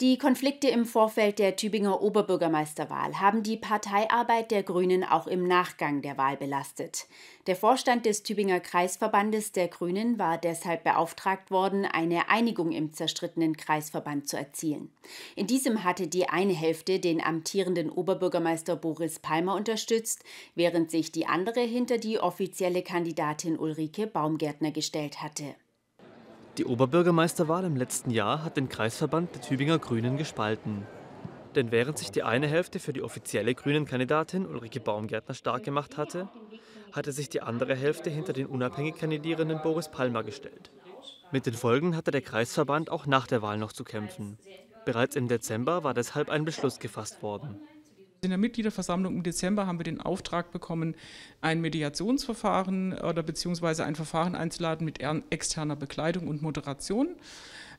Die Konflikte im Vorfeld der Tübinger Oberbürgermeisterwahl haben die Parteiarbeit der Grünen auch im Nachgang der Wahl belastet. Der Vorstand des Tübinger Kreisverbandes der Grünen war deshalb beauftragt worden, eine Einigung im zerstrittenen Kreisverband zu erzielen. In diesem hatte die eine Hälfte den amtierenden Oberbürgermeister Boris Palmer unterstützt, während sich die andere hinter die offizielle Kandidatin Ulrike Baumgärtner gestellt hatte. Die Oberbürgermeisterwahl im letzten Jahr hat den Kreisverband der Tübinger Grünen gespalten. Denn während sich die eine Hälfte für die offizielle Grünen-Kandidatin Ulrike Baumgärtner stark gemacht hatte, hatte sich die andere Hälfte hinter den unabhängig kandidierenden Boris Palmer gestellt. Mit den Folgen hatte der Kreisverband auch nach der Wahl noch zu kämpfen. Bereits im Dezember war deshalb ein Beschluss gefasst worden. In der Mitgliederversammlung im Dezember haben wir den Auftrag bekommen, ein Mediationsverfahren oder beziehungsweise ein Verfahren einzuladen mit externer Bekleidung und Moderation.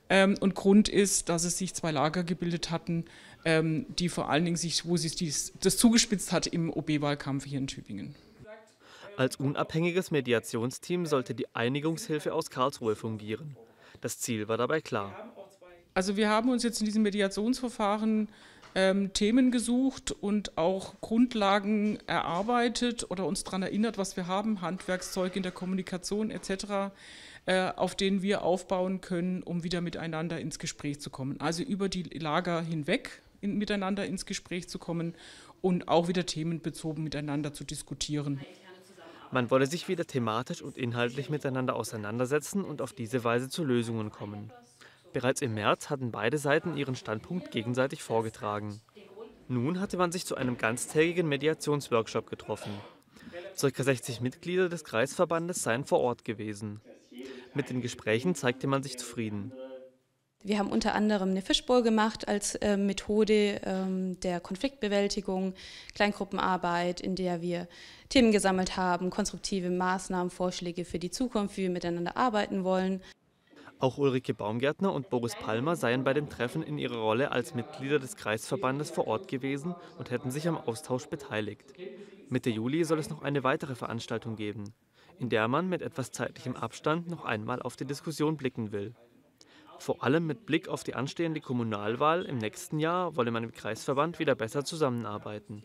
Ähm, und Grund ist, dass es sich zwei Lager gebildet hatten, ähm, die vor allen Dingen sich, wo sich dies, das zugespitzt hat im OB-Wahlkampf hier in Tübingen. Als unabhängiges Mediationsteam sollte die Einigungshilfe aus Karlsruhe fungieren. Das Ziel war dabei klar. Also wir haben uns jetzt in diesem Mediationsverfahren ähm, Themen gesucht und auch Grundlagen erarbeitet oder uns daran erinnert, was wir haben, Handwerkszeug in der Kommunikation etc., äh, auf denen wir aufbauen können, um wieder miteinander ins Gespräch zu kommen. Also über die Lager hinweg in, miteinander ins Gespräch zu kommen und auch wieder themenbezogen miteinander zu diskutieren. Man wolle sich wieder thematisch und inhaltlich miteinander auseinandersetzen und auf diese Weise zu Lösungen kommen. Bereits im März hatten beide Seiten ihren Standpunkt gegenseitig vorgetragen. Nun hatte man sich zu einem ganztägigen Mediationsworkshop getroffen. Circa 60 Mitglieder des Kreisverbandes seien vor Ort gewesen. Mit den Gesprächen zeigte man sich zufrieden. Wir haben unter anderem eine Fishbowl gemacht als äh, Methode ähm, der Konfliktbewältigung, Kleingruppenarbeit, in der wir Themen gesammelt haben, konstruktive Maßnahmen, Vorschläge für die Zukunft, wie wir miteinander arbeiten wollen. Auch Ulrike Baumgärtner und Boris Palmer seien bei dem Treffen in ihrer Rolle als Mitglieder des Kreisverbandes vor Ort gewesen und hätten sich am Austausch beteiligt. Mitte Juli soll es noch eine weitere Veranstaltung geben, in der man mit etwas zeitlichem Abstand noch einmal auf die Diskussion blicken will. Vor allem mit Blick auf die anstehende Kommunalwahl im nächsten Jahr wolle man im Kreisverband wieder besser zusammenarbeiten.